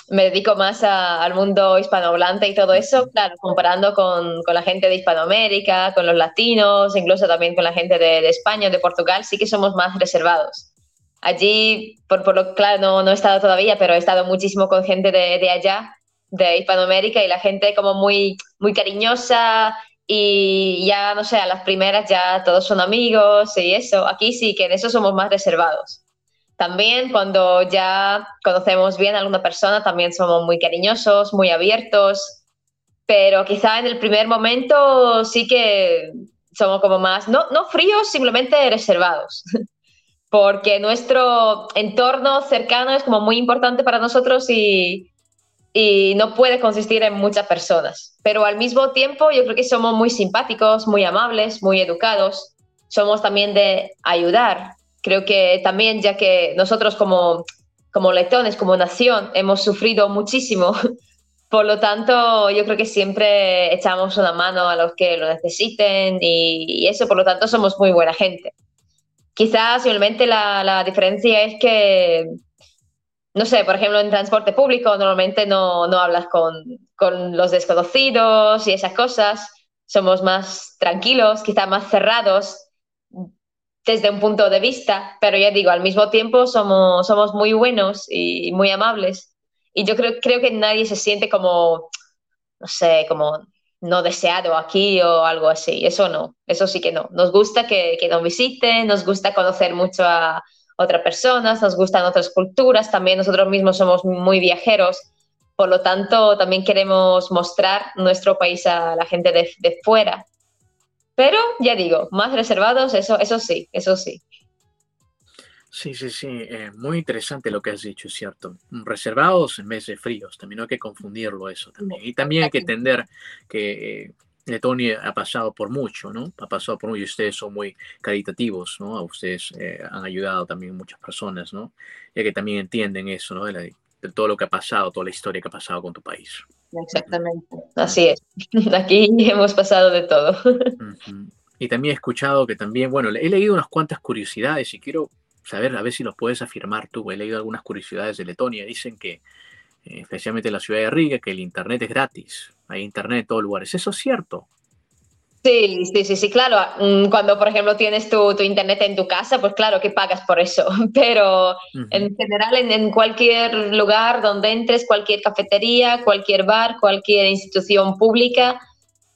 dedico más al mundo hispanohablante y todo eso, claro, comparando con, con, la gente de Hispanoamérica, con los latinos, incluso también con la gente de, de España, de Portugal, sí que somos más reservados. Allí, por, por lo claro, no, no, he estado todavía, pero he estado muchísimo con gente de, de, allá, de Hispanoamérica, y la gente como muy, muy cariñosa y ya, no sé, a las primeras ya todos son amigos y eso. Aquí sí que en eso somos más reservados. También cuando ya conocemos bien a alguna persona, también somos muy cariñosos, muy abiertos, pero quizá en el primer momento sí que somos como más, no, no fríos, simplemente reservados. [LAUGHS] porque nuestro entorno cercano es como muy importante para nosotros y, y no puede consistir en muchas personas. Pero al mismo tiempo yo creo que somos muy simpáticos, muy amables, muy educados. Somos también de ayudar. Creo que también ya que nosotros como, como letones, como nación, hemos sufrido muchísimo. [LAUGHS] Por lo tanto, yo creo que siempre echamos una mano a los que lo necesiten y, y eso, por lo tanto, somos muy buena gente. Quizás simplemente la, la diferencia es que, no sé, por ejemplo, en transporte público normalmente no, no hablas con, con, los desconocidos y esas cosas. Somos más tranquilos, quizás más cerrados desde un punto de vista, pero ya digo, al mismo tiempo somos, somos muy buenos y muy amables. Y yo creo, creo que nadie se siente como, no sé, como no deseado aquí o algo así. Eso no, eso sí que no. Nos gusta que, que nos visiten, nos gusta conocer mucho a otras personas, nos gustan otras culturas, también nosotros mismos somos muy viajeros, por lo tanto también queremos mostrar nuestro país a la gente de, de fuera. Pero ya digo, más reservados, eso, eso sí, eso sí. Sí, sí, sí, eh, muy interesante lo que has dicho, es cierto. Reservados en vez de fríos, también no hay que confundirlo eso también. Y también hay que entender que eh, Letonia ha pasado por mucho, ¿no? Ha pasado por mucho y ustedes son muy caritativos, ¿no? Ustedes eh, han ayudado también muchas personas, ¿no? Ya que también entienden eso, ¿no? De, la, de, todo lo que ha pasado, toda la historia que ha pasado con tu país. Exactamente, así es. [LAUGHS] Aquí hemos pasado de todo. Y también he escuchado que también, bueno, he leído unas cuantas curiosidades y quiero saber, a ver si los puedes afirmar tú. He leído algunas curiosidades de Letonia. Dicen que, eh, especialmente en la ciudad de Riga, que el internet es gratis. Hay internet en todos lugares. ¿Eso es cierto? Sí, sí, sí, sí, claro. Mm, cuando, por ejemplo, tienes tu, tu internet en tu casa, pues claro que pagas por eso. [LAUGHS] Pero uh -huh. en general, en, en, cualquier lugar donde entres, cualquier cafetería, cualquier bar, cualquier institución pública,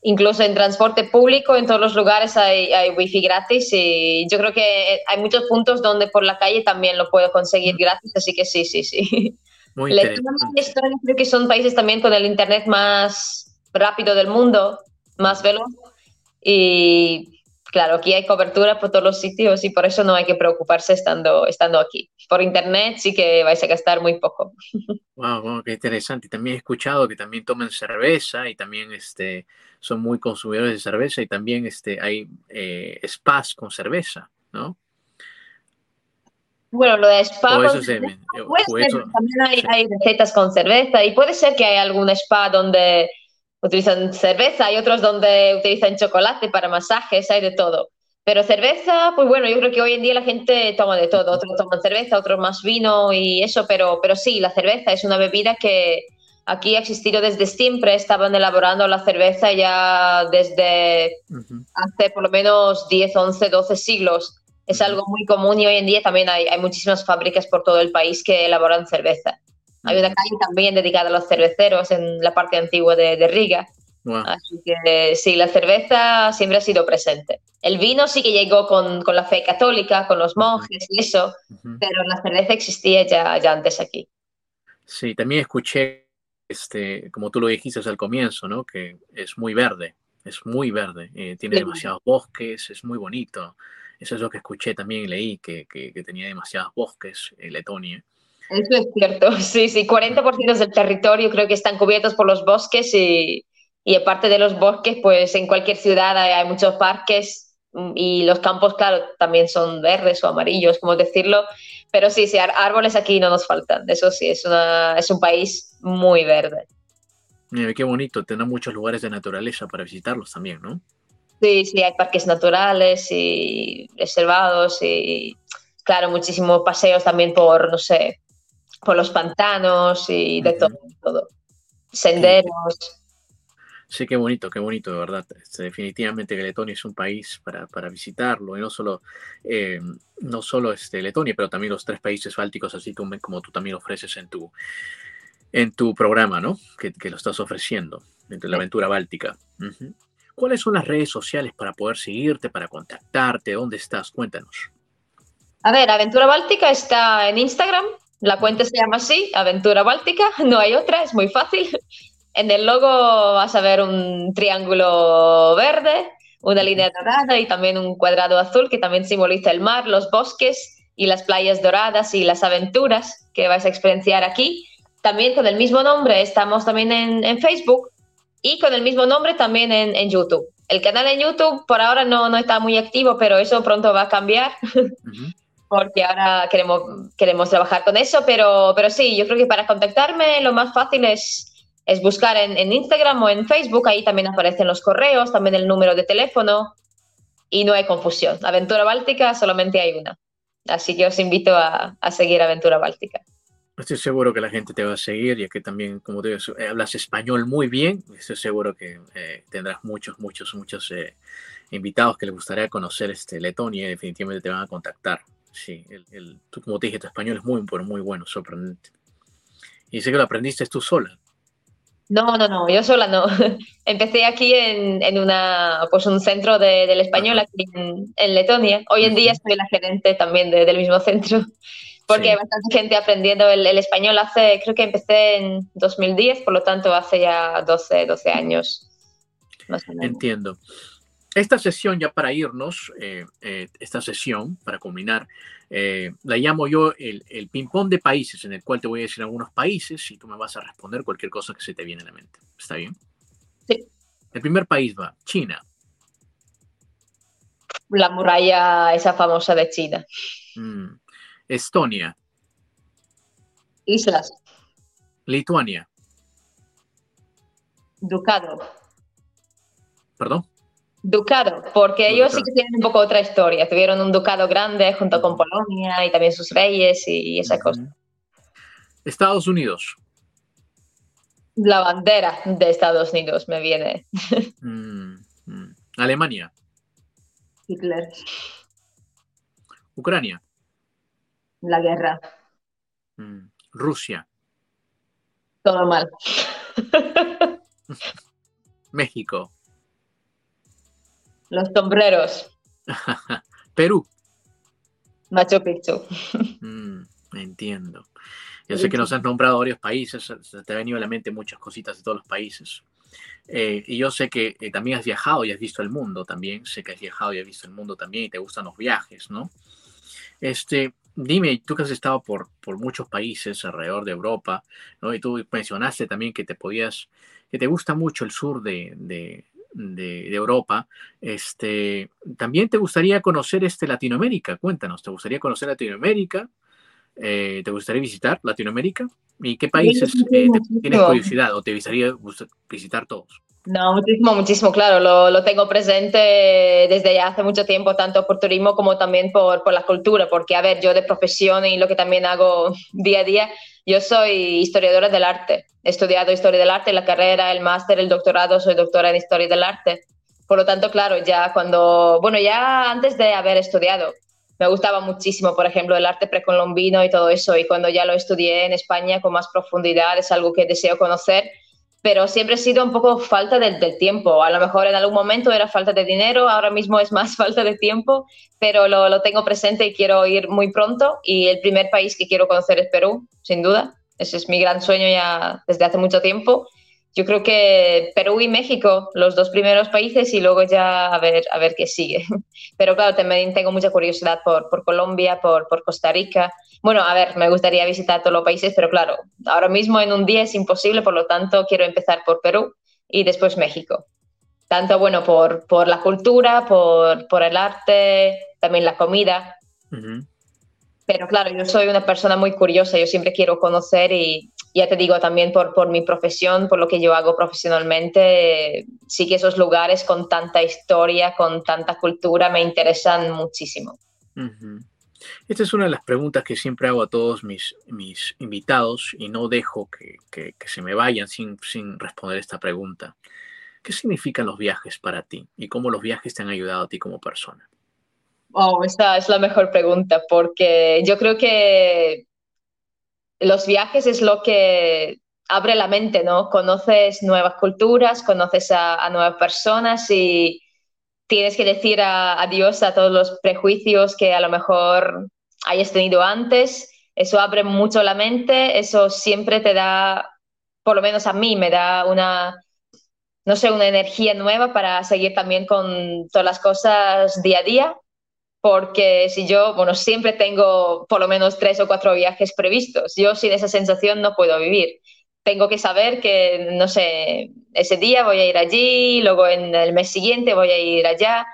incluso en transporte público, en todos los lugares hay, hay wifi gratis y yo creo que hay muchos puntos donde por la calle también lo puedo conseguir gratis, así que sí, sí, sí. Muy interesante. creo que son países también con el internet más rápido del mundo, más veloz y claro, aquí hay cobertura por todos los sitios y por eso no hay que preocuparse estando, estando aquí. Por internet sí que vais a gastar muy poco. [LAUGHS] Wow, qué interesante. También he escuchado que también toman cerveza y también este, son muy consumidores de cerveza y también este, hay eh, spas con cerveza, ¿no? Bueno, lo de spa. también hay, hay, recetas con cerveza y puede ser que hay algún spa donde utilizan cerveza, hay otros donde utilizan chocolate para masajes, hay de todo. Pero cerveza, pues bueno, yo creo que hoy en día la gente toma de todo. Otros toman cerveza, otros más vino y eso, pero, pero sí, la cerveza es una bebida que aquí ha existido desde siempre. Estaban elaborando la cerveza ya desde hace por lo menos 10, 11, 12 siglos. Es algo muy común y hoy en día también hay, hay muchísimas fábricas por todo el país que elaboran cerveza. Hay una calle también dedicada a los cerveceros en la parte antigua de, Riga. Así que sí, la cerveza siempre ha sido presente. El vino sí que llegó con, con la fe católica, con los monjes y eso, pero la cerveza existía ya, ya antes aquí. Sí, también escuché, este, como tú lo dijiste al comienzo, ¿no? que es muy verde, es muy verde, eh, tiene demasiados bosques, es muy bonito. Eso es lo que escuché también y leí, que, que, que tenía demasiados bosques en Letonia. Eso es cierto, [LAUGHS] sí, sí, 40% del territorio creo que están cubiertos por los bosques y, y aparte de los bosques, pues en cualquier ciudad hay, muchos parques mm, y los campos, claro, también son verdes o amarillos, como decirlo, pero sí, sí, árboles aquí no nos faltan, eso sí, es, una, es un país muy verde. Mira, qué bonito, tener muchos lugares de naturaleza para visitarlos también, ¿no? Sí, sí, hay parques naturales y reservados y, claro, muchísimos paseos también por, no sé, por los pantanos y de todo, todo. Senderos. Sí, qué bonito, qué bonito, de verdad. Este, definitivamente que Letonia es un país para, para visitarlo, y no solo, eh, no solo este, Letonia, pero también los tres países bálticos, así como, como tú también ofreces en tu, en tu programa, ¿no? Que, que lo estás ofreciendo, de la aventura báltica. ¿Cuáles son las redes sociales para poder seguirte, para contactarte? ¿Dónde estás? Cuéntanos. A ver, Aventura Báltica está en Instagram, la cuenta se llama así, Aventura Báltica, [LAUGHS] no hay otra, es muy fácil. En el logo vas a ver un triángulo verde, una línea dorada y también un cuadrado azul que también simboliza el mar, los bosques y las playas doradas y las aventuras que vais a experienciar aquí. También con el mismo nombre estamos también en, Facebook y con el mismo nombre también en, YouTube. El canal en YouTube por ahora no, no está muy activo, pero eso pronto va a cambiar. [LAUGHS] porque ahora queremos, queremos trabajar con eso, pero, pero sí, yo creo que para contactarme lo más fácil es, es buscar en, en, Instagram o en Facebook, ahí también aparecen los correos, también el número de teléfono y no hay confusión. Aventura Báltica solamente hay una. Así que os invito a, a seguir Aventura Báltica. Estoy seguro que la gente te va a seguir, ya que también, como te digo, eh, hablas español muy bien. Estoy seguro que eh, tendrás muchos, muchos, muchos eh, invitados que les gustaría conocer este Letonia y definitivamente te van a contactar. Sí, el, tú, como te dije, tu español es muy, muy bueno, sorprendente. Y sé que lo aprendiste tú sola. No, no, no, yo sola no. [LAUGHS] Empecé aquí en, en, una, pues un centro de, del español aquí en, en, Letonia. Hoy en día soy la gerente también de, del mismo [LAUGHS] centro, porque hay bastante gente aprendiendo el, el, español hace, creo que empecé en 2010, por lo tanto hace ya 12, 12 años. Entiendo. Esta sesión, ya para irnos, eh, eh, esta sesión, para culminar, eh, la llamo yo el, el ping-pong de países, en el cual te voy a decir algunos países y tú me vas a responder cualquier cosa que se te viene a la mente. ¿Está bien? Sí. El primer país va, China. La muralla esa famosa de China. Mm. Estonia. Islas. Lituania. Ducado. ¿Perdón? Ducado, porque ellos sí que tienen un poco otra historia. Tuvieron un ducado grande junto con Polonia y también sus reyes y esa cosa. Estados Unidos. La bandera de Estados Unidos me viene. [LAUGHS] Mm, mm. Alemania. Hitler. Ucrania. La guerra. Mm. Rusia. Todo mal. [LAUGHS] México. Los sombreros. [LAUGHS] Perú. Machu Picchu. [LAUGHS] Mm, entiendo. Yo sé que nos has nombrado varios países, te ha venido a la mente muchas cositas de todos los países. Eh, y yo sé que eh, también has viajado y has visto el mundo también. Sé que has viajado y has visto el mundo también y te gustan los viajes, ¿no? Este, dime, tú que has estado por, por muchos países alrededor de Europa, ¿no? Y tú mencionaste también que te podías, que te gusta mucho el sur de, de, de, Europa. Este, también te gustaría conocer este Latinoamérica. Cuéntanos, ¿te gustaría conocer Latinoamérica? Eh, ¿Te gustaría visitar Latinoamérica? ¿Y qué países eh, tienes curiosidad o te gustaría visitar todos? No, muchísimo, muchísimo, claro. Lo, lo, tengo presente desde ya hace mucho tiempo, tanto por turismo como también por, por, la cultura, porque, a ver, yo de profesión y lo que también hago [LAUGHS] día a día, yo soy historiadora del arte. He estudiado historia del arte, la carrera, el máster, el doctorado, soy doctora en historia del arte. Por lo tanto, claro, ya cuando, bueno, ya antes de haber estudiado, me gustaba muchísimo, por ejemplo, el arte precolombino y todo eso. Y cuando ya lo estudié en España con más profundidad, es algo que deseo conocer. Pero siempre ha sido un poco falta del, del, tiempo. A lo mejor en algún momento era falta de dinero, ahora mismo es más [LAUGHS] falta de tiempo, pero lo, lo tengo presente y quiero ir muy pronto. Y el primer país que quiero conocer es Perú, sin duda. Ese es mi gran sueño ya desde hace mucho tiempo yo creo que Perú y México, los dos primeros países, y luego ya a ver, a ver qué sigue. [LAUGHS] Pero claro, también tengo mucha curiosidad por, por Colombia, por, por Costa Rica. Bueno, a ver, me gustaría visitar todos los países, pero claro, ahora mismo en un día es imposible, por lo tanto quiero empezar por Perú y después México. Tanto, bueno, por, por la cultura, por, por el arte, también la comida. Pero claro, yo soy una persona muy curiosa, yo siempre quiero conocer y ya te digo, también por, por mi profesión, por lo que yo hago profesionalmente, sí que esos lugares con tanta historia, con tanta cultura, me interesan muchísimo. Esta es una de las preguntas que siempre hago a todos mis, mis invitados y no dejo que, que, se me vayan sin, sin responder esta pregunta. ¿Qué significan los viajes para ti y cómo los viajes te han ayudado a ti como persona? Oh, esta es la mejor pregunta porque yo creo que los viajes es lo que abre la mente, ¿no? Conoces nuevas culturas, conoces a, nuevas personas y tienes que decir adiós a, todos los prejuicios que a lo mejor hayas tenido antes. Eso abre mucho la mente, eso siempre te da, por lo menos a mí, me da una, no sé, una energía nueva para seguir también con todas las cosas día a día porque si yo, bueno, siempre tengo por lo menos tres o cuatro viajes previstos, yo sin esa sensación no puedo vivir. Tengo que saber que, no sé, ese día voy a ir allí, luego en el mes siguiente voy a ir allá.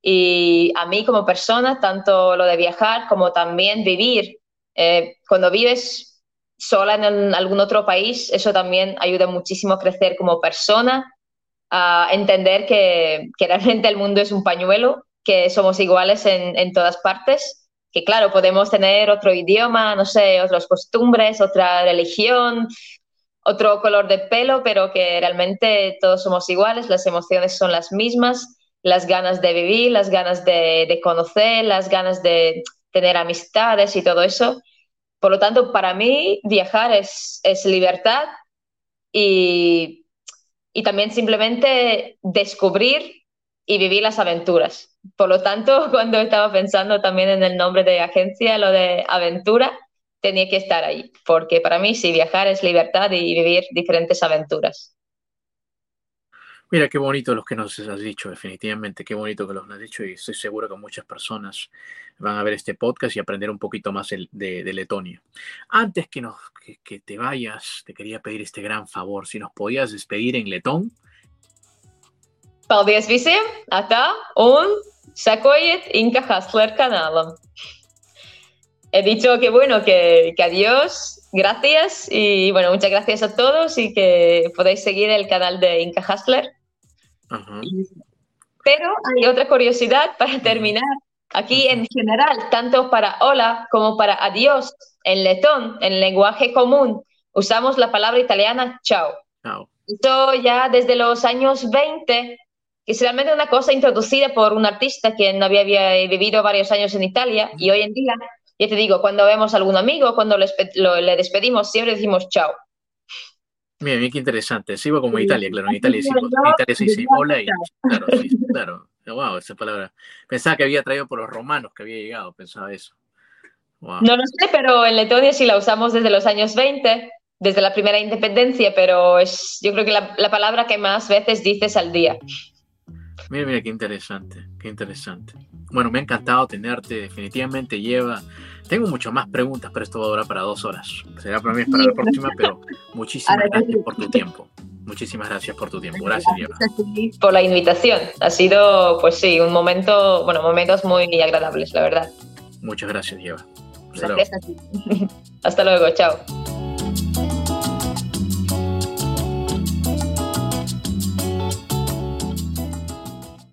Y a mí como persona, tanto lo de viajar como también vivir, eh, cuando vives sola en algún otro país, eso también ayuda muchísimo a crecer como persona, a entender que, que realmente el mundo es un pañuelo que somos iguales en, en, todas partes, que claro, podemos tener otro idioma, no sé, otras costumbres, otra religión, otro color de pelo, pero que realmente todos somos iguales, las emociones son las mismas, las ganas de vivir, las ganas de, de conocer, las ganas de tener amistades y todo eso. Por lo tanto, para mí viajar es, es libertad y, y también simplemente descubrir y vivir las aventuras. Por lo tanto, [LAUGHS] cuando estaba pensando también en el nombre de agencia, lo de aventura, tenía que estar ahí, porque para mí sí, viajar es libertad y vivir diferentes aventuras. Mira, qué bonito lo que nos has dicho, definitivamente, qué bonito que los has dicho y estoy seguro que muchas personas van a ver este podcast y aprender un poquito más de, de Letonia. Antes que, nos, que, que, te vayas, te quería pedir este gran favor, si nos podías despedir en letón. Paldies visiem! Atā! Un Sekojiet Inca Hustler canal. He dicho que bueno, que, que, adiós, gracias y bueno, muchas gracias a todos y que podéis seguir el canal de Inca Hustler. Uh -huh. Pero hay otra curiosidad para terminar. Aquí en general, tanto para hola como para adiós, en letón, en lenguaje común, usamos la palabra italiana chao. Chao. Esto ya desde los años 20 que es realmente una cosa introducida por un artista que no había, había, vivido varios años en Italia y hoy en día, ya te digo, cuando vemos a algún amigo, cuando le, lo, le despedimos, siempre decimos chao. Mira, mira qué interesante. Sigo como Italia, claro. En Italia, sí, en Italia sí, sí, hola y claro, sí, claro. Wow, esa palabra. Pensaba que había traído por los romanos que había llegado, pensaba eso. No lo sé, pero en Letonia sí la usamos desde los años 20, desde la primera independencia, pero es yo creo que la, la palabra que más veces dices al día. Mira, mira, qué interesante, qué interesante. Bueno, me ha encantado tenerte, definitivamente lleva. Tengo muchas más preguntas, pero esto va a durar para dos horas. Será para mí para la próxima, pero muchísimas gracias por tu tiempo. Muchísimas gracias por tu tiempo. Gracias, Lleva. Por la invitación. Ha sido, pues sí, un momento, bueno, momentos muy agradables, la verdad. Muchas gracias, Lleva. Hasta gracias luego. [LAUGHS] Hasta luego, chao.